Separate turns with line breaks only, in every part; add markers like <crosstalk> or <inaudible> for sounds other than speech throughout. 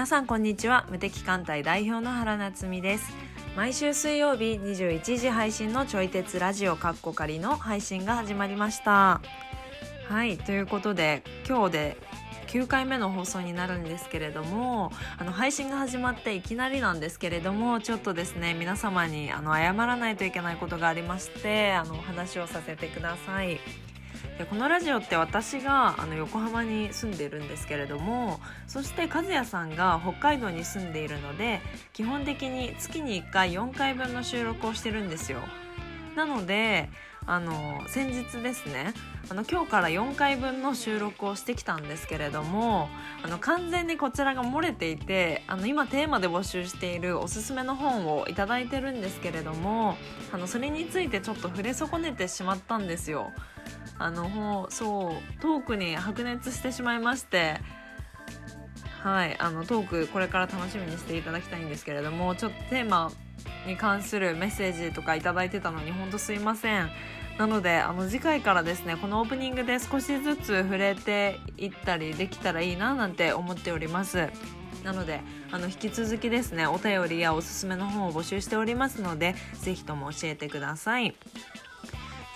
皆さんこんにちは。無敵艦隊代表の原夏実です。毎週水曜日21時配信のちょい鉄ラジオカッコ仮の配信が始まりました。はいということで今日で9回目の放送になるんですけれどもあの配信が始まっていきなりなんですけれどもちょっとですね皆様にあの謝らないといけないことがありましてあのお話をさせてください。でこのラジオって私があの横浜に住んでるんですけれどもそして和也さんが北海道に住んでいるので基本的に月に1回4回分の収録をしてるんですよ。なのであの先日ですねあの今日から4回分の収録をしてきたんですけれどもあの完全にこちらが漏れていてあの今テーマで募集しているおすすめの本を頂いてるんですけれどもあのそれについてちょっと触れ損ねてしまったんですよ。あのそうトークに白熱してしまいましてはいあのトークこれから楽しみにしていただきたいんですけれどもちょっとテーマに関するメッセージとか頂いてたのにほんとすいません。なのであの次回からですねこのオープニングで少しずつ触れていったりできたらいいななんて思っております。なのであの引き続きですねお便りやおすすめの本を募集しておりますので是非とも教えてください。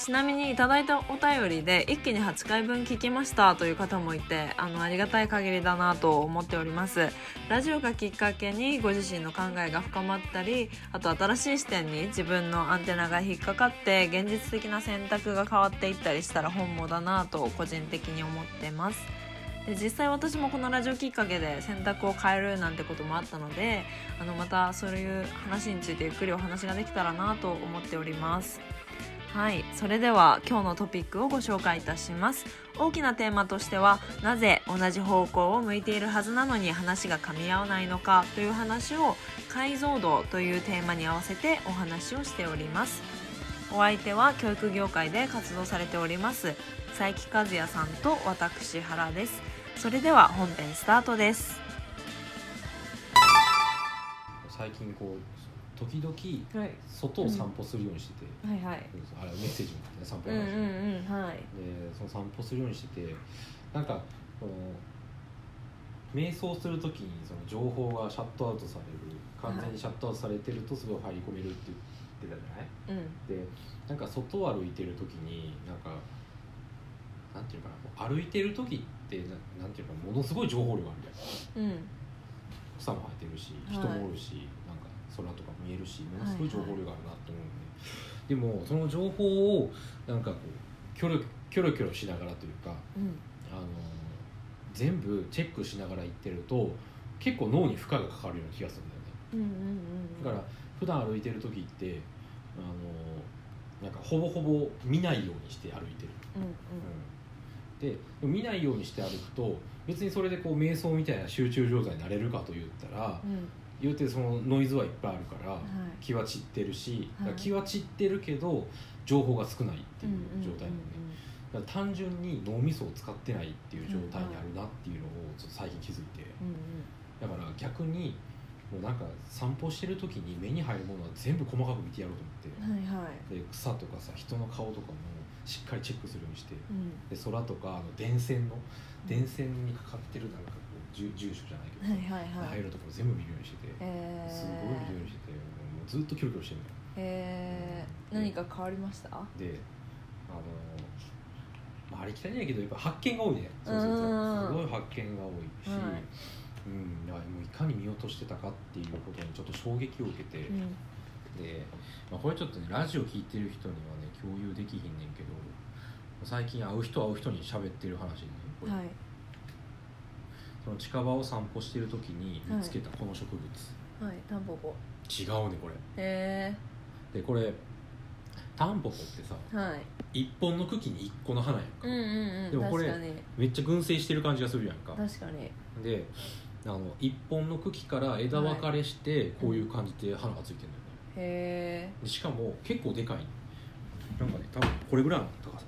ちなみにいただいたお便りで一気に8回分聞きましたという方もいてあのありがたい限りだなと思っております。ラジオがきっかけにご自身の考えが深まったりあと新しい視点に自分のアンテナが引っかかって現実的な選択が変わっていったりしたら本望だなと個人的に思ってます。で実際私もこのラジオきっかけで選択を変えるなんてこともあったのであのまたそういう話についてゆっくりお話ができたらなと思っております。はい。それでは今日のトピックをご紹介いたします。大きなテーマとしてはなぜ同じ方向を向いているはずなのに話が噛み合わないのかという話を解像度というテーマに合わせてお話をしております。お相手は教育業界で活動されております佐伯和也さんと私原です。それでは本編スタートです。
最近こう時々
はい。
外を散歩するようにしてて、
はいはい。
あれメッセージもね散歩
うんう
の話、
んうん。はい。
でその散歩するようにしててなんかこの瞑想する時にその情報がシャットアウトされる完全にシャットアウトされてるとすごい入り込めるって言ってたじゃない？
うん。
でなんか外を歩いてる時になんかなんていうかな歩いてる時ってななんていうかものすごい情報量があるじゃん。
うん。
草も生えてるし
はい
人もおるし、なんか空とか見えるしものすごい情報量があるなって思うんで、でもその情報をなんかこうキョロキョロキョロしながらというか
うん。
あの全部チェックしながら行ってると結構脳に負荷がかかるような気がするんだよね。
うんうんうん
だから普段歩いてる時ってあのなんかほぼほぼ見ないようにして歩いてる、
うん。うん。
で見ないようにして歩くと別にそれでこう瞑想みたいな集中状態になれるかと言ったら
うん
言うてそのノイズはいっぱいあるから、
はい。
気は散ってるし、
はい。
気は散ってるけど情報が少ないっていう状態なのね、だから単純に脳みそを使ってないっていう状態にあるなっていうのをちょっと最近気づいて、だから逆にもうなんか散歩してる時に目に入るものは全部細かく見てやろうと思って、
はいはい。
で草とかさ人の顔とかもしっかりチェックするようにして。
うん。
で空とかあの電線の電線にかかってるなんか住住所じゃないけどさ、
はいはいはい。
入るところ全部見るようにしてて、
えー。
すごい見るようにしててもうずっとキョロキョロしてるのよ
えー、何か変わりました？
であのまあ、ありきたりやけどやっぱ発見が多いね。そうそう
うん。
そうすごい発見が多いし、
はい。
うん、だからもういかに見落としてたかっていうことにちょっと衝撃を受けて、
うん。
で、まあ、これちょっとねラジオ聞いてる人にはね共有できひんねんけど最近会う人会う人に喋ってる話ね。これ、
はい
その近場を散歩してる時に見つけたこの植物、
はい。タンポポ。
違うねこれ。
へ
でこれタンポポってさ
えはい。
一本の茎に一個の花やんか、
うんうんうん。
でもこれめっちゃ群生してる感じがするやんか。
確かに。
であの一本の茎から枝分かれしてこういう感じで花がついてるんだよね、
へえ
でしかも結構でかいなんかね多分これぐらいの高さ。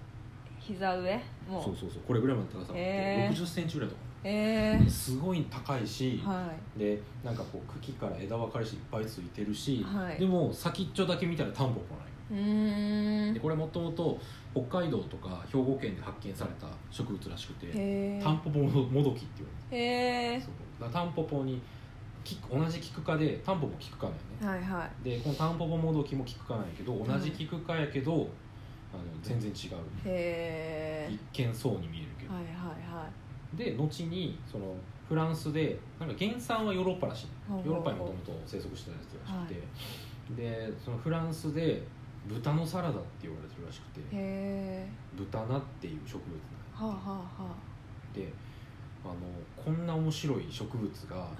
膝上？もう。
そうそうそう。これぐらいの高さ。があって
へー。
6 0ンチぐらいとか
へえ
すごい高いし、
は
でなんかこう茎から枝分かれしていっぱいついてるし、
はい。
でも先っちょだけ見たらタンポポな
い。うーん。
でこれもともと北海道とか兵庫県で発見された植物らしくてタンポポもどきって言われてそう。タンポポに同じキク科でタンポポキク科なんよね。
はいは
でこのタンポポもどきもキク科なんやけど同じキク科やけど、あの全然違う。一見そうに見えるけど、
はいはいはい
で後にそのフランスでなんか原産はヨーロッパらしい。ヨーロッパにもともと生息してたやつらしくて、でそのフランスで豚のサラダって言われてるらしくて。豚菜っていう植物なん
はあはあは
であのこんな面白い植物が
あはい。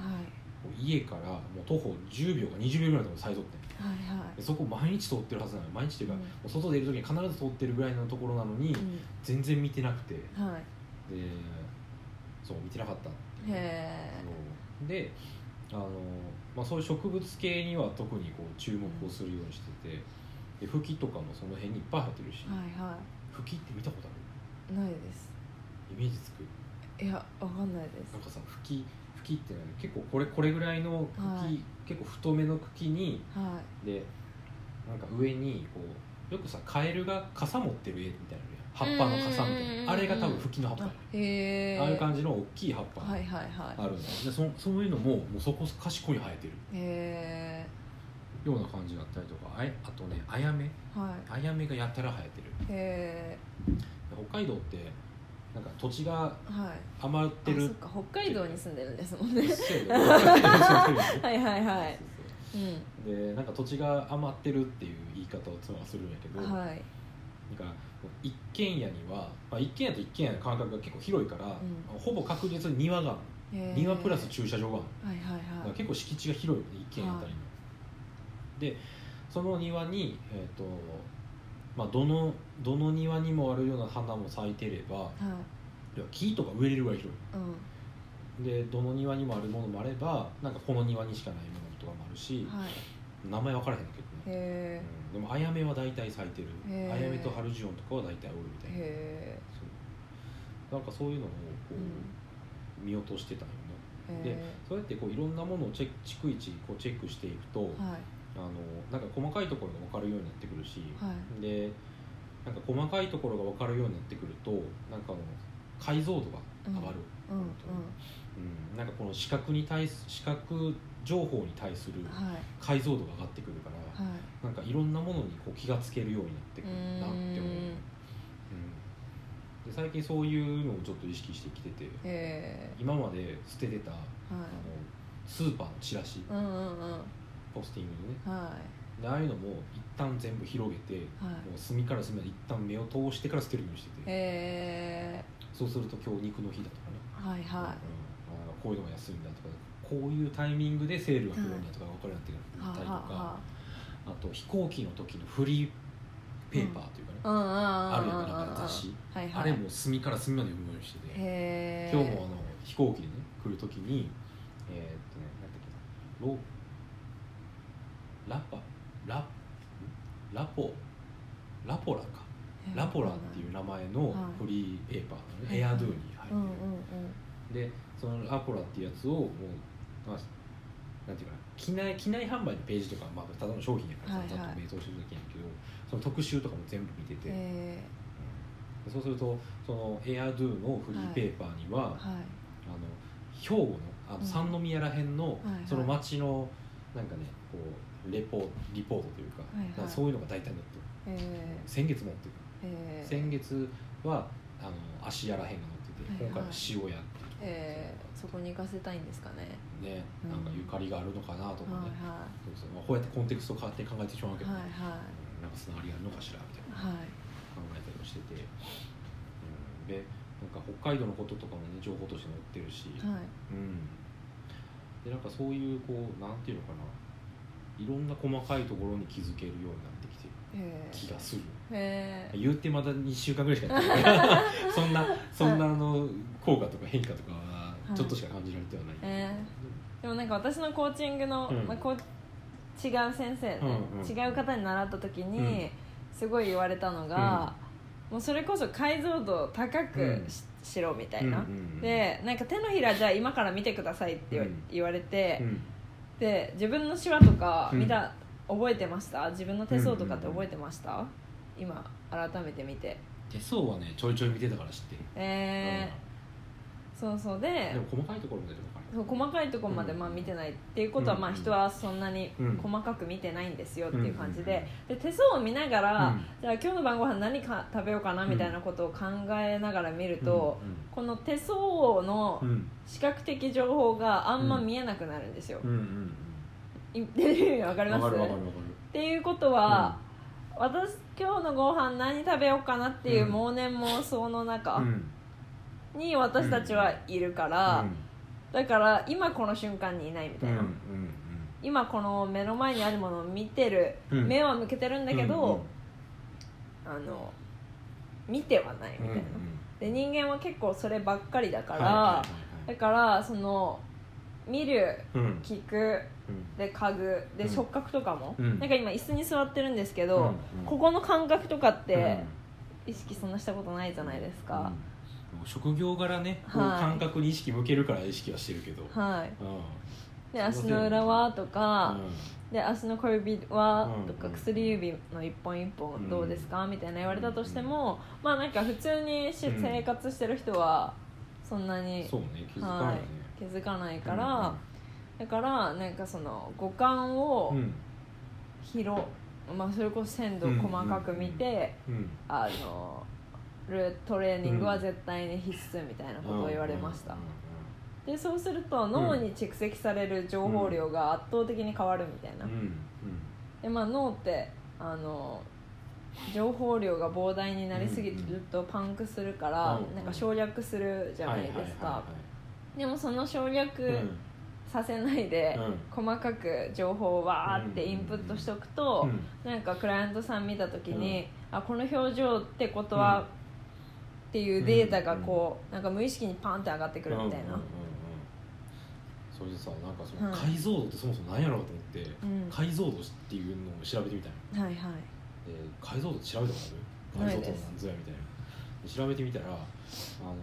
家からもう徒歩10秒か20秒ぐらいのところに咲いとってん
はいは
でそこ毎日通ってるはずなの毎日っていうか、
うん。
外出る時に必ず通ってるぐらいのところなのに、
い、
全然見てなくて。で
うん、はい
そう見てなかった
へえ
そう。であの、まあ、そういう植物系には特にこう注目をするようにしててでフキとかもその辺にいっぱい生えてるし、
はいは
フキって見たことある？
いないです。
イメージつく？
いやわかんないです。
なんかさフキフキってね結構これこれぐらいの茎、
はい。
結構太めの茎に
は
でなんか上にこうよくさカエルが傘持ってる絵みたいな葉っぱの傘みたいな。あれが多分フキの葉っぱ。
い
や
あ
ああいう感じの大きい葉っぱ。
はいはいは
あるんだよでそそういうのももうそこかしこに生えてる。ような感じがあったりとか。あいあとねアヤメ
えは
アヤメがやたら生えてる。北海道ってなんか土地が余ってる。
あそっか。北海道に住んでるんですもんね。
は <laughs>
はいはいはい。うん。
でなんか土地が余ってるっていう言い方を妻はするんやけど、なんか
はい
一軒家には、まあ、一軒家と一軒家の間隔が結構広いから、
ん。
ほぼ確実に庭がある
へえ
庭プラス駐車場がある
はいはい
だから
はい
結構敷地が広いよね一軒家あたりの、でその庭に、えーとまあ、どのどの庭にもあるような花も咲いてれば
はい。
や木とか植えれるぐらい広
うん。
いでどの庭にもあるものもあればなんかこの庭にしかないものとかもあるし、
はい。
名前分からへんけど。ね、
へ
うん。でもアヤメは大体咲いてる。
へー。
アヤメとハルジオンとかは大体おるみたいな。そう。なんかそういうのをこ
え
う、見落としてたんよね。
うん
で
へ
そうやってこういろんなものをチェック逐一こうチェックしていくと、
えはい。
あのなんか細かいところが分かるようになってくるし、
はい。
でなんか細かいところが分かるようになってくるとなんかあの解像度が上がる、
うん。うん
うん。なんかこの視覚に対す視覚情報に対する
はい。
解像度が上がってくるから、
はい。
なんかいろんなものにこう気がつけるようになってくるなって思う、うん。で最近そういうのをちょっと意識してきてて
へえ。
今まで捨ててたあの
はい
スーパーのチラシ。
うんうんうん。
ポスティングでね。
は
でああいうのも一旦全部広げて
い。は
もう隅から隅まで一旦目を通してから捨てるようにしてて。
え。
そうすると今日肉の日だとかね、
はいは
うんあこういうのが安いんだとかこういうタイミングでセールが来るんだとか分かるようになってたりとか、
は
あと飛行機の時のフリーペーパーというかね、あるなんか雑誌、あれも隅から隅まで読むようにしてて、今日もあの飛行機でね来る時にえーっとね何だっけなロラパララポラポラか。ラポラっていう名前のフリーペーパーのね、エアドゥに入ってる、でそのラポラっていうやつをもう、まあ、なんていうかな機内機内販売のページとか、まあ、ただの商品やからさざっと名答してるだけやけどその特集とかも全部見てて、
へ
うん。そうするとそのエアドゥのフリーペーパーには、
えはい。
あの兵庫のあの
うん。
三宮らへんの、
はいはい。
その町のなんかねこうレポリポートというか,、
はいはい。
そういうのが大体載って
え
先月も載ってる、
へえ
先月はあの芦屋らへんが載ってて、今回は塩屋っていう
ええそこに行かせたいんですかね。
ね、
うん。
なんかゆかりがあるのかなとか
はい
ね、
は
そうそう。まあ、こうやってコンテクスト変わって考えてしまうけど、
いはいは
うんなんかつながりあるのかしらみたいな。
はい。
考えたりもしてて、うん、でなんか北海道のこととかもね情報として載ってるし、
はい。
うん、でなんかそういうこうなんていうのかな。いろんな細かいところに気づけるようになる気がする。
へえ
言ってまだ2週間ぐらいしかやってない。か <laughs> らそんなそんなあの効果とか変化とかはちょっとしか感じられてはない、
えでもなんか私のコーチングの、
うん。
まあ、こう違う先生ね、
うんうん。
違う方に習った時に、すごい言われたのが、もうそれこそ解像度を高くし,、しろみたいな、
うんうんうん。
でなんか手のひらじゃあ今から見てくださいって言わ,、れて、
うん。
で自分の手話とか
うん。
見た、覚えてました？自分の手相とかって覚えてました、今改めて見て。
手相はねちょいちょい見てたから知ってる、
えーそうそう。で
でも細かいところまで分かる。
そう細かいところまでまあ見てないっていうことは
うん
まあ人はそんなに
うん。
細かく見てないんですよっていう感じ
うん
でで手相を見ながら、
うん。
じゃあ今日の晩ご飯何か食べようかなみたいなことを考えながら見ると、この手相の
うん。うん
視覚的情報があんま見えなくなるんですよ。てる意味わか
うん
ります？
わかるわかるわか
っていうことは、私今日のご飯何食べようかなっていう
うん。
妄想の
る
中
うん。
に私たちはいるから、
うん。
だから今この瞬間にいないみたいな、
うん
今この目の前にあるものを見てる、
うん。
目は向けてるんだけど、
うんうん。
あの見てはないみたいな、で人間は結構そればっかりだから、だからその見る
うん
聞く
うん。
で家具で
うん。
触覚とかも、
うん。
なんか今椅子に座ってるんですけど、
うん。うん。
ここの感覚とかって
うん。
意識そんなしたことないじゃないですか、
うん。職業柄ねこう
はい
感覚に意識向けるから意識はしてるけど。
はい。
うん。
で足の裏はとか、
う
で足の小指は
うん。
とか薬指の一本一本どうですか、みたいな言われたとしても、まあなんか普通にし、
うん。
生活してる人はそんなに
んそうね気づか
は
ないね。
い、気づかないから、だからなんかその五感を
うん。
広、まあ、それこそ鮮度を細かく見て、
うん。
あのるトレーニングは絶対に必須みたいなことを言われました、
うん。
でそうすると脳に蓄積される情報量が圧倒的に変わるみたいな、でまあ脳ってあの情報量が膨大になりすぎるとパンクするから、
うん。
なんか省略するじゃないですか、でもその省略させないで、
うん。
細かく情報をわーってインプットしておくと、
うん。
なんかクライアントさん見た時に、あこの表情ってことは、っていうデータがこう、なんか無意識にパンって上がってくるみたいな、
それでさなんかその
はい。
解像度ってそもそも何やろうと思って、
うん。
解像度っていうのを調べてみたいな。
はいはい。
で解像度って調べたことある？
ないです。
解像度なんぞやみたいな。で調べてみたらあの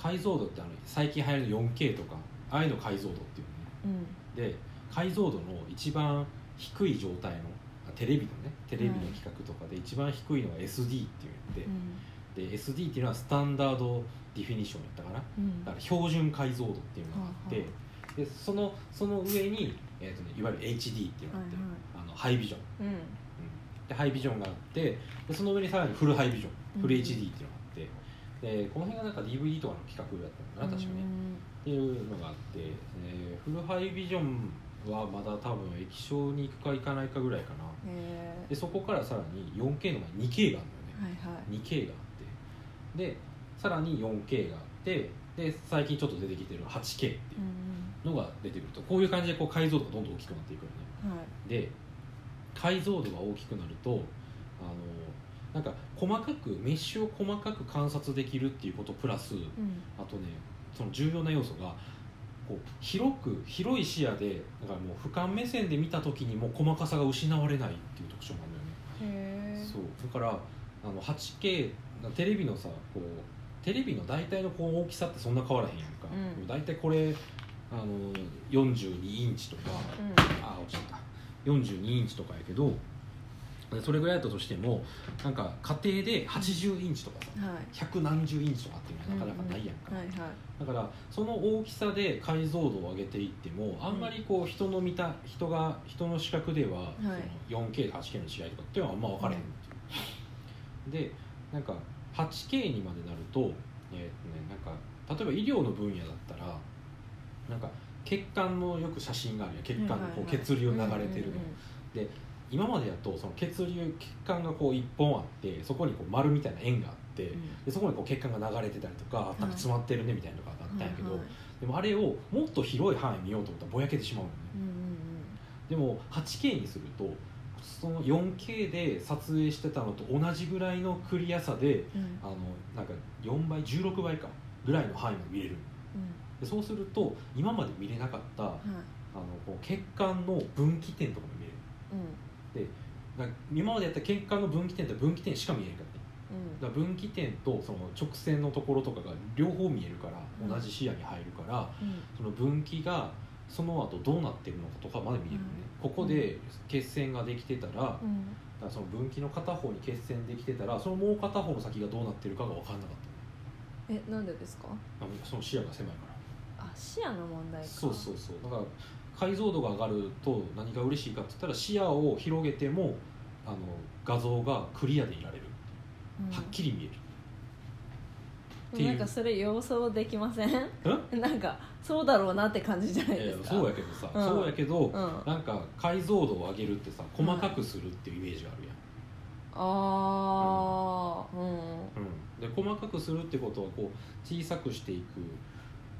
解像度ってあの最近流行るの 4K とかああいうの解像度っていうのね。
うん。
で解像度の一番低い状態のあテレビのね。テレビの規格とかで一番低いのが SD って言って、で SD っていうのはスタンダードディフィニッションやったかな。
うん。
だから標準解像度っていうのがあって、
は
でそのその上に、えーとね、いわゆる HD っていうのがあって、
はい
あのハイビジョン、
うん。
うん。でハイビジョンがあってでその上にさらにフルハイビジョン。フル
うん
HD っていうのがあってでこの辺がなんか DVD とかの企画だったのかな確かね、っていうのがあって、えーフルハイビジョンはまだ多分液晶に行くか行かないかぐらいかな。
うんへ
でそこからさらに 4K の前に 2K があるのよね、
えはいはい。
2K があって。でさらに 4K があってで最近ちょっと出てきてる 8K っていう
うん
のが出てくると。こういう感じでこう解像度がどんどん大きくなっていくよね。
うんはい。
で解像度が大きくなるとあのなんか細かくメッシュを細かく観察できるっていうことプラス
うん。
あとねその重要な要素がこう広く広い視野でだからもう俯瞰目線で見た時にも細かさが失われないっていう特徴があるんだよね。そう。だからあの 8K テレビのさこうテレビの大体のこう大きさってそんな変わらへんやんか、
うん。
大体これあの42インチとか、あ落ちた。42インチとかやけどでそれぐらいだったとしてもなんか家庭で80インチとかさ、
うん。はい。
百何十インチとかっていうのはなかなかないやんか、
はいはい。
だからその大きさで解像度を上げていってもあんまりこう人の見た人が人の視覚ではその 4K と 8K の違いとかっていうのはあんま分からへんっていう、でなんか 8K にまでなると,、えーとね、なんか例えば医療の分野だったらなんか血管のよく写真があるやん。血管のこう血流流れてるの、で今までやとその血流血管がこう1本あってそこにこう丸みたいな円があって、でそこにこう血管が流れてたりとか、
い。
なんか詰まってるねみたいなのがあったんやけど、
はいはい。
でもあれをもっと広い範囲見ようと思ったらぼやけてしまうのね、
うんうん
でも 8K にするとその 4K で撮影してたのと同じぐらいのクリアさで
うん。
あのなんか4倍16倍かぐらいの範囲が見れる
うん。
でそうすると今まで見れなかったあの
はい
こう血管の分岐点とかも見れる。
うん
なんか今までやった血管の分岐点って分岐点しか見えへんかった。
うん。
だ分岐点とその直線のところとかが両方見えるから
うん。
同じ視野に入るから、
うん。
その分岐がその後どうなってるのかとかまで見えるのね、ここで血栓ができてたら,、だか
うん
らその分岐の片方に血栓できてたらそのもう片方の先がどうなってるかが分かんなかった。ね
えなんでですか？
その視野が狭いか
あ視野の問題か。
そうそうそう。だから解像度が上がると何が嬉しいかって言ったら視野を広げてもあの画像がクリアでいられる、
うん。
はっきり見える。っていう。
なんかそれ予想できません？
うん <laughs>
なんかそうだろうなって感じじゃないですか。
そうやけどさ、
うん。
そうやけど、
うん。あ
なんか解像度を上げるってさ細かくするっていうイメージがあるやん、
あー。うん。
うん、で細かくするってことはこう小さくしていく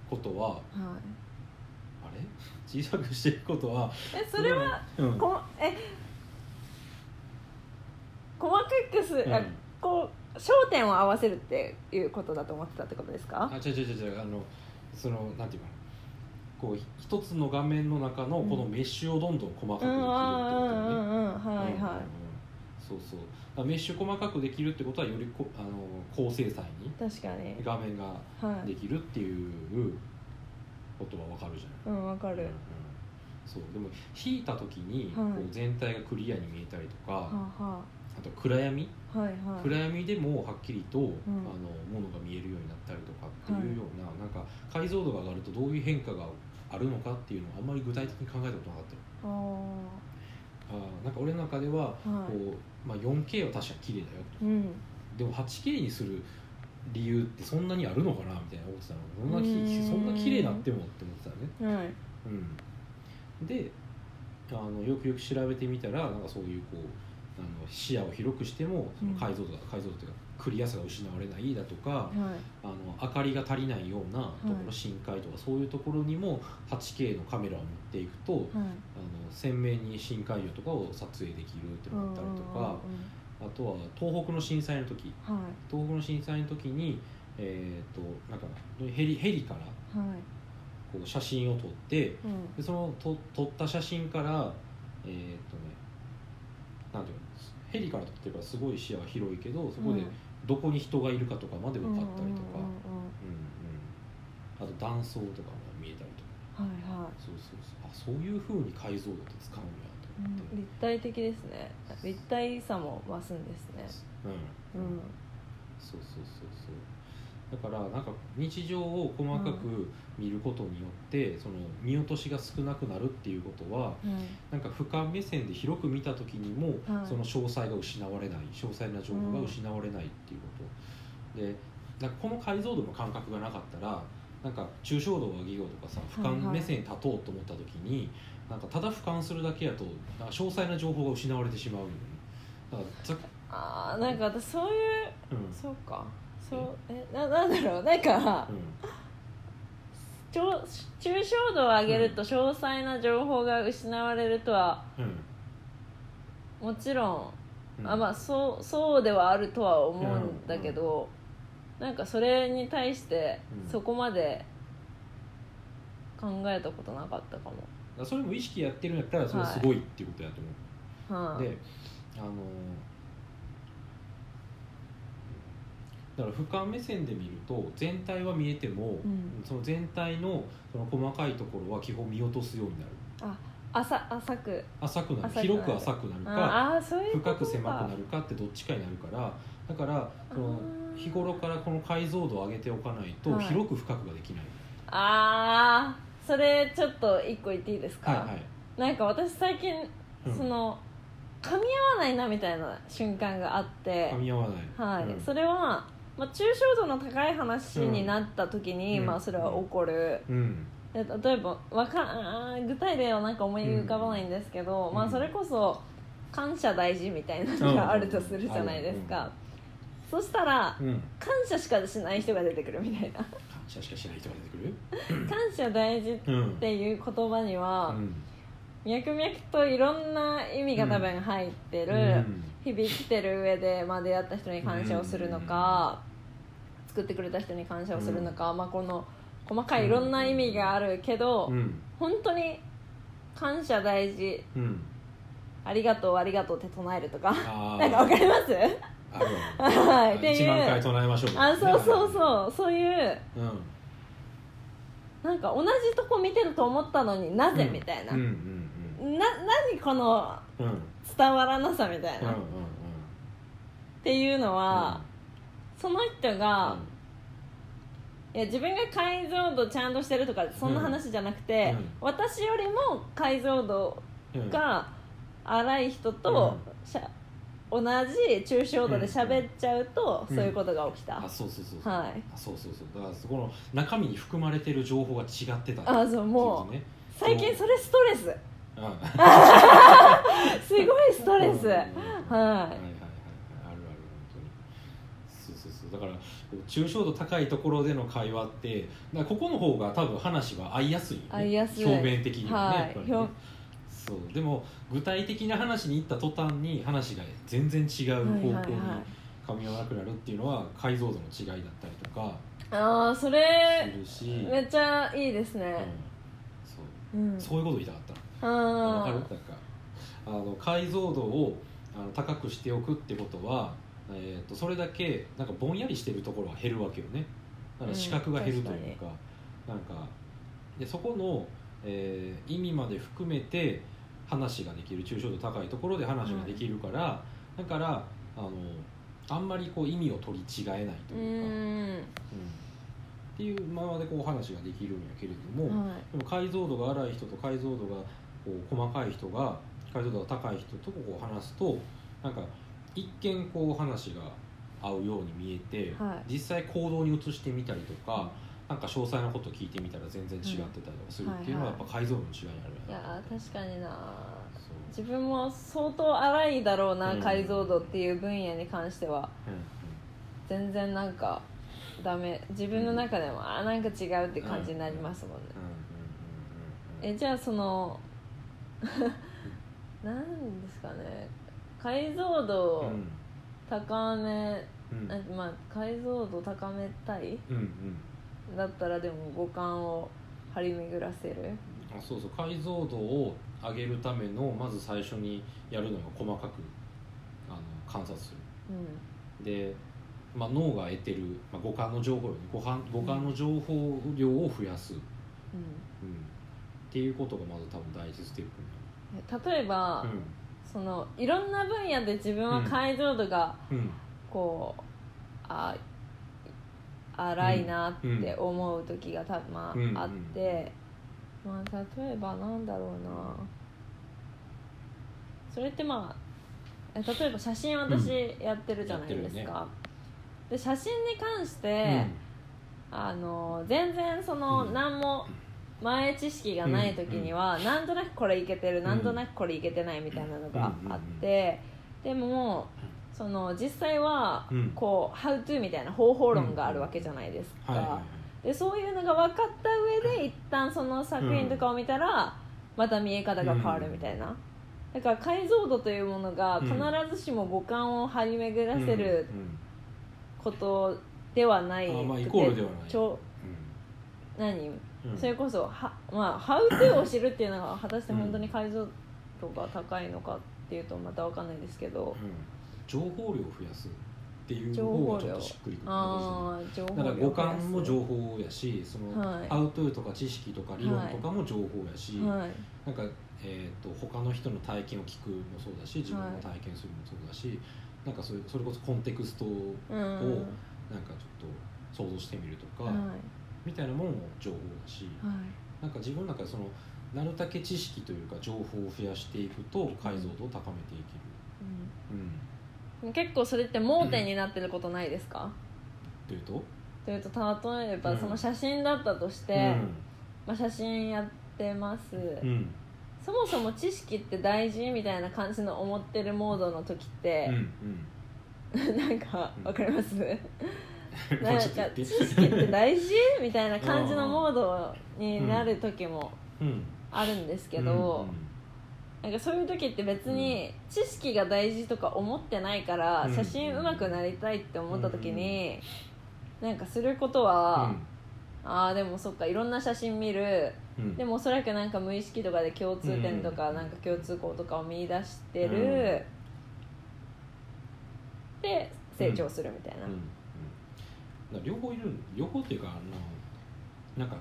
ことは
はい
小さくしていくことは
えそれは
うん。
こえ細かくす、
うん。
あこう焦点を合わせるっていうことだと思ってたってことですか？
あ違う違う違うあのそのなんていうかなこう一つの画面の中のこのメッシュをどんどん細かくできるってことね、
はいはい。
そうそう。メッシュ細かくできるってことはよりこあの高精細に
確かに。
画面が
はい。
できるっていうことはわかるじゃない、
うんわかる。
うんうん。そうでも引いた時に
はい。
こう全体がクリアに見えたりとか、
はあは
あ。と暗闇、
あはいはい。
暗闇でもはっきりと、あのものが見えるようになったりとかっていうような,、なんか解像度が上がるとどういう変化があるのかっていうのをあんまり具体的に考えたことなかったよ。
あ
あーなんか俺の中では
あはい。
こう、まあ、4K は確かに綺麗だよ
うん。
でも 8K にする理由ってそんなにあるのかなみたいな思ってたの。そんなきそんな綺麗なってもって思ってたのね。
はい。
うん、であのよくよく調べてみたらなんかそういうこうあの視野を広くしてもその解像度が、解像度というかクリアさが失われないだとか
はい。
あの明かりが足りないようなところ、
はい
深海とかそういうところにも 8K のカメラを持っていくと、
はい。
あの鮮明に深海魚とかを撮影できるっていうのがあったりとか、あとは東北の震災の時。
うんうんうん
東北の震災の時に、えー、となんかヘリヘリから
はい。はい
こう写真を撮って
うん。
でそのと撮った写真からえーっ、とねなんていうのヘリから撮ってるからすごい視野が広いけどそこでどこに人がいるかとかまで分かったりとか、うんうんあと断層とかも見えたりとか。
はいはい。
そうそうそう。あそういうふうに解像度って使うんや
立体的ですね。立体さも増すんですね。
うん。
うん。
そうそうそうそう。だからなんか日常を細かく見ることによって、その見落としが少なくなるっていうことは
はい
なんか俯瞰目線で広く見た時にも、
はい。
その詳細が失われない詳細な情報が失われないっていうこと、でなんかこの解像度の感覚がなかったらなんか抽象度を上げようとかさ俯瞰目線に立とうと思った時に、なんかただ俯瞰するだけやとなんか詳細な情報が失われてしまうだからざ
あーなんか私そういう
うん。
そうか。そうえななんだろう。なんか
うん。
ちょ抽象度を上げると詳細な情報が失われるとはもちろん、
うん。
あまあそうそうではあるとは思うんだけど、なんかそれに対して
うん。
そこまで考えたことなかったかも、
それも意識やってるんやったらそれすごいっていうことやと思う、
はい。
であのだから俯瞰目線で見ると全体は見えても、
うん。
その全体のその細かいところは基本見落とすようになる。
浅浅く。
浅く
浅くなる。
広く浅くなるか深く狭くなるかってどっちかになるからだからその日頃からこの解像度を上げておかないと
はい。
広く深くができない、
ああそれちょっと一個言っていいですか、
はいはい。
なんか私最近、
うん。
その噛み合わないなみたいな瞬間があって
噛み合わない、
はい、
うん。
それは、まあ、抽象度の高い話になった時に、
うん。
まあ、それは起こる、例えばわか具体例はなんか思い浮かばないんですけど、
うん。
まあ、それこそ感謝大事みたいなのがあるとするじゃないですか、そしたら
うん。
感謝しかしない人が出てくるみたいな。
感謝しかしない人が出てくる？<laughs>
感謝大事っ
うん
ていう言葉には、
うん。
脈々といろんな意味が多分入ってる、
うん。
日々生きてる上で、まあ、出会った人に感謝をするのか、作ってくれた人に感謝をするのか、まあ、この細かいいろんな意味があるけど、
うん。
本当に感謝大事。
うん。
ありがとうありがとうって唱えるとか <laughs> なんかわかります？はいってい。う
1万回唱えましょう。
あそうそう
う、
そう。そういう
うん、
なんか同じとこ見てると思ったのになぜ、みたいな、
うんうん
な何この
うん。うん
伝わらなさみたいな、っ
うんうん。
ていうのは、その人がいや自分が解像度ちゃんとしてるとかそんな話じゃなくて、
うん。
私よりも解像度
うん。
が荒い人と、しゃ同じ抽象度で喋っちゃうと、
うん。
そういうことが起きた、
あそうそうそうそう、
はい。
あそうそうそう。だからそこの中身に含まれてる情報が違ってた
あそうもう
ね。
最近それストレス。
うんはい
すごいストレス。
うん。
は
はい。はいはいあるある本当に。そうそうそう。だからこう抽象度高いところでの会話ってだからここの方が多分話は合いやすいよね。
合いやすい。
表面的にはね、
はい
やっぱりね。
表
そうでも具体的な話に行った途端に話が全然違う方向に噛み合わなくなるっていうのは解像度の違いだったりとか
ああそ
す
れ
るし、
めっちゃいいですね。
うん。そう
うん。
そういうこと言いたかった。
あ
わかる？
ー
なんかあの解像度をあの高くしておくってことは、えー、とそれだけなんかぼんやりしてるところは減るわけよね。だから視覚が減るというか,、なんかでそこの、えー意味まで含めて話ができる抽象度高いところで話ができるから、だからあのあんまりこう意味を取り違えないと
う
いうか、うん。
ん。
っていうままでこう話ができるんやけれども、
はい。
でも解像度が荒い人と解像度がこう細かい人が解像度が高い人とこう話すとなんか一見こう話が合うように見えて、
はい。
実際行動に移してみたりとか、なんか詳細なこと聞いてみたら全然違ってたりとかするっていうのはやっぱ解像度の違いにある
いやー確かにな。自分も相当荒いだろうな、
うん
解像度っていう分野に関しては。
うんうん
全然なんかダメ。自分の中でも、あーなんか違うって感じになりますもんね、
うん。うんうんうんうん
えじゃあその <laughs> なんですかね。解像度高め、
うんうん。
あまあ解像度高めたい
うんうん
だったらでも五感を張り巡らせる。
あそうそう。解像度を上げるためのまず最初にやるのが細かくあの観察する。
う
で、まあ、脳が得てる、まあ、五感の情報量五感五感の情報量を増やす、うん、っ
ん、
ていうことがまず多分第一ステップ
うん、例えば、
に
そのいろんな分野で自分は解像度がこうあ荒いなって思う時がたま
うん。
ああって、まあ、例えばなんだろうな。それってまあえ例えば写真私やってるじゃないですか、
や
で写真に関して、あの全然その
うん。
何も前知識がない時には、なんとなくこれいけてる、
ん。
なんとなくこれいけてないみたいなのがあって、でもその実際は
うん。
こう「How to」みたいな方法論があるわけじゃないですか、
はいはいはい。
でそういうのが分かった上で一旦その作品とかを見たらまた見え方が変わるみたいな、だから解像度というものが必ずしも五感を張り巡らせる
うん
ことではない
あまあイコールではない。
ちょ何、
うん。うん。
それこそはまあ「How to」を知るっていうのが果たして本当に解像度が高いのかっていうとまた分かんないですけど、
うん情報量を増やすっていう
情
方がちょっとしっくりくる
ああ情報
だから五感も情
報
報やしその、
はい。
アウトとか知識とか理論とかも情報やし、
はい。
なんか、えー、と他の人の体験を聞くもそうだし自分の体験するもそうだし、なんかそれそれこそコンテクストを
うん。
なんかちょっと想像してみるとか、
はい。
みたいなものも情報だし
はい。
なんか自分の中でそのなるだけ知識というか情報を増やしていくと解像度を高めていける。うん。
うん、結構それって盲点になってることないですか、
というと、
というと例えば
うん。
その写真だったとして、まあ、写真やってます、
うん。うん
そもそも知識って大事みたいな感じの思ってるモードの時って
う、ん <laughs>
なんかわかります、
うん、
なんか知識って大事？みたいな感じのモードになる時も
うん。
あるんですけど、なんかそういう時って別に知識が大事とか思ってないから
うん。
写真上手くなりたいって思った時になんかすることは、ああでもそっかいろんな写真見る。でもおそらくなんか無意識とかで共通点とか
うん。
なんか共通項とかを見出してる、
うん。
で成長するみたいな、
両方いる両方っていうかあのなんか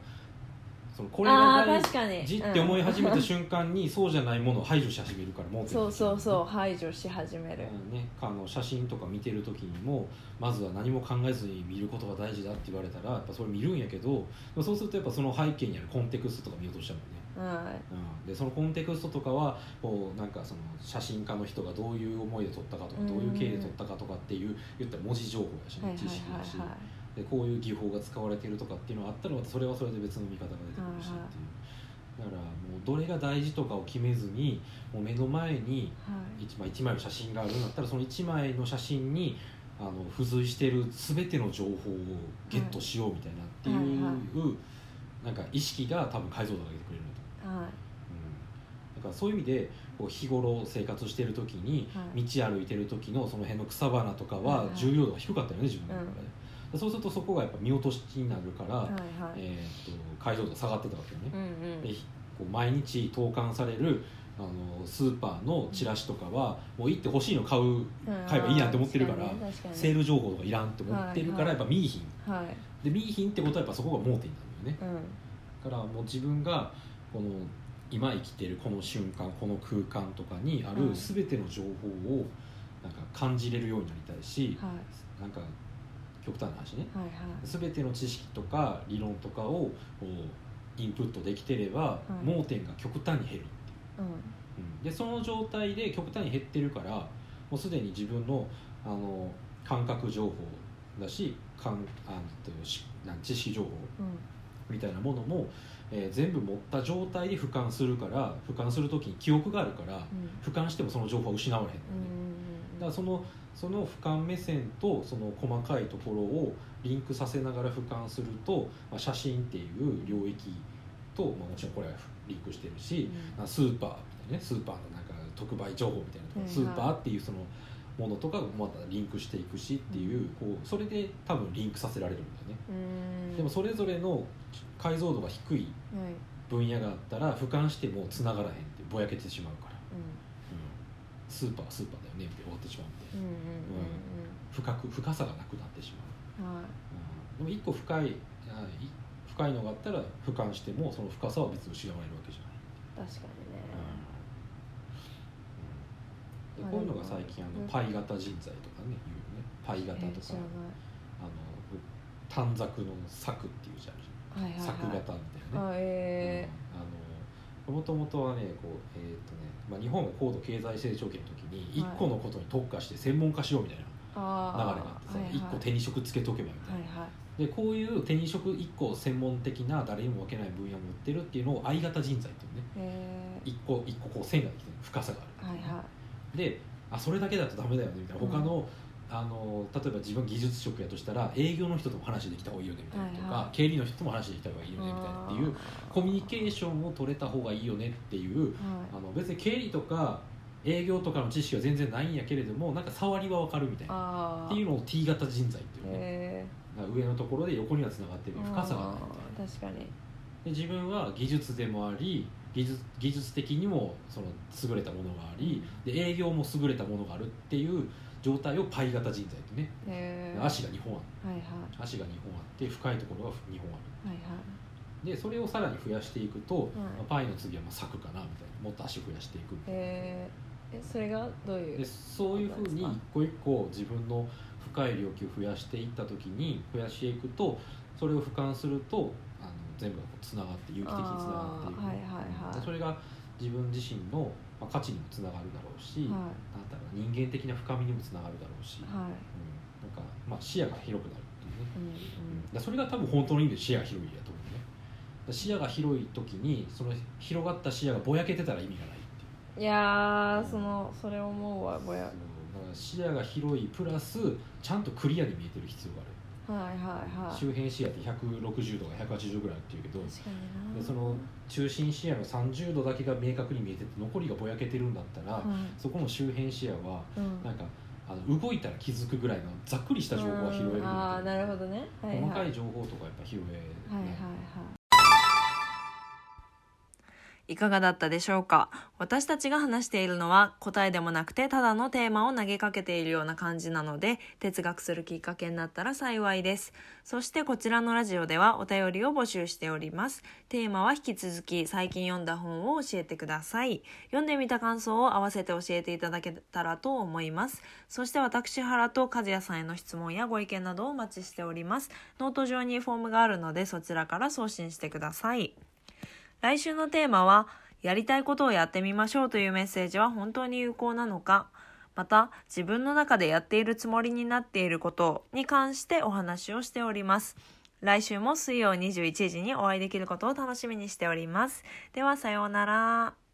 そのこれが大事って思い始めた瞬間に、そうじゃないものを排除し始めるから盲点
そうそうそう排除し始める、
うんね、あの写真とか見てる時にもまずは何も考えずに見ることが大事だって言われたらやっぱそれ見るんやけどそうするとやっぱその背景にあるコンテクストとか見ようとしちゃうもんね、
はい。
うん、でそのコンテクストとかはこうなんかその写真家の人がどういう思いで撮ったかとか
うん
どういう経緯で撮ったかとかっていう言ったら文字情報やしね
はいはい
知識だし、
はい
でこういう技法が使われてるとかっていうのがあったらまたそれはそれで別の見方が出てくるしっていう、だからもうどれが大事とかを決めずにもう目の前に
はい。
一枚一枚の写真があるんだったらその1枚の写真にあの付随している全ての情報をゲットしようみたいなっていう、
はいは
なんか意識が多分解像度を上げてくれると。
はい。
うん、だからそういう意味でこう日頃生活してる時に
はい。
道歩いてる時のその辺の草花とか
はい
は
はい。
重要度が低かったよね自分の中で、そうするとそこがやっぱ見落としになるから、
はいはい。
えー、と解像度が下がってたわけよね、
うんうん。
でこう毎日投函されるあのスーパーのチラシとかはもう行って欲しいの買う買えばいいなって思ってるからセール情報とかいらんって思ってるからやっぱ見いひん。
はい。
で見いひんってことはやっぱそこが盲点になるよね。
うん。
だからもう自分がこの今生きてるこの瞬間この空間とかにある
はい
全ての情報をなんか感じれるようになりたいし
はい。
なんか極端な話ね。
はいはい。
全ての知識とか理論とかをインプットできてれば、
い。
盲点が極端に減るっていう。
うん。
うん。でその状態で極端に減ってるからもうすでに自分のあの感覚情報だし感あの知識情報
うん。
みたいなものも、えー全部持った状態で俯瞰するから俯瞰する時に記憶があるから俯瞰してもその情報は失われへんのね、
うん
だそのその俯瞰目線とその細かいところをリンクさせながら俯瞰すると、まあ、写真っていう領域と、まあ、もちろんこれはリンクしてるし、
うん。
あスーパーみたいなねスーパーのなんか特売情報みたいなとこスーパーっていうそのものとかがまたリンクしていくしっていう,、こうそれで多分リンクさせられるんだよね、
うん。
でもそれぞれの解像度が低い
はい
分野があったら俯瞰しても繋がらへんってぼやけてしまうから、
う
うん。スーパーはスーパーだよねって終わってしまうんで、深く深さがなくなってしまう、
うんはい。
うん、でも一個深いあい深いのがあったら俯瞰してもその深さは別に失われるわけじゃない、
確かにね。
うん。でこういうのが最近あの
うん。
パイ型人材とかね言うよね。パイ型とかあの短冊の作っていうじゃん。
はいはいはい。
作型みたいなね。
あえ
あのもともとはねこう、えーとねまあ、日本が高度経済成長期の時に
はい。
一個のことに特化して専門化しようみたいな流れがあってさ
はいはい。
一個手に職つけとけばみたいな、
はいはい。
でこういう手に職一個専門的な誰にも分けない分野を持ってるっていうのを相型人材っていうね。
え
一個一個こう線ができてる深さがある、
ー、はいは
であそれだけだとダメだよねみたいな。
うん。
他の,、あの例えば自分技術職やとしたら営業の人とも話できた方がいいよねみたいなとか、
はいはい。
経理の人とも話できた方がいいよ
い
ねみたいなっていうコミュニケーションを取れた方がいいよねっていう
はい。
あの別に経理とか営業とかの知識は全然ないんやけれどもなんか触りは分かるみたいな
あ
っていうのを T 型人材っていうね、上のところで横にはつながってる
ー、
深さがない
あー確かに。
で自分は技術でもあり技術技術的にもその優れたものがありで営業も優れたものがあるっていう状態をパイ型人材ってね
えー、
足が2本ある。
はいはい
足が2本あって深いところが2本あ
はいはい。
るでそれをさらに増やしていくと、
うん
まあパイの次はまあ柵かなみたいな。もっと足増やしていく
えー、えそれがどういう
でそういうふうに一個一個自分の深い領域を増やしていった時に増やしていくとそれを俯瞰するとあの全部がつながって有機的につながっていく、
はいはいはい。
でそれが自分自身の、まあ、価値にもつながるだろうし、
は
なんだろう人間的な深みにもつながるだろうし、
いはい。
うん、なんか、まあ、視野が広くなるっていうね、
うん
うん、だそれが多分本当の意味で視野が広いやと思うね。だ視野が広い時にその広がった視野がぼやけてたら意味がないっていう。
うんいやーそのそれ思うわぼや。
だから視野が広いプラスちゃんとクリアに見えてる必要がある、
はいはいはい。
周辺視野って160度が180ぐらいっていうけどでその中心視野の30度だけが明確に見えてて残りがぼやけてるんだったら、
はい。
そこの周辺視野は
うん。
なんかあの動いたら気づくぐらいのざっくりした情報は拾えるみたい
うんああ
な
なるほどね。はいはい。
細かい情報とかやっぱ拾えない、
はいはいはいいかがだったでしょうか？私たちが話しているのは答えでもなくてただのテーマを投げかけているような感じなので哲学するきっかけになったら幸いです。そしてこちらのラジオではお便りを募集しております。テーマは引き続き最近読んだ本を教えてください。読んでみた感想を合わせて教えていただけたらと思います。そして私原と和也さんへの質問やご意見などをお待ちしております。ノート上にフォームがあるのでそちらから送信してください。来週のテーマは、やりたいことをやってみましょうというメッセージは本当に有効なのか、また自分の中でやっているつもりになっていることに関してお話をしております。来週も水曜21時にお会いできることを楽しみにしております。ではさようなら。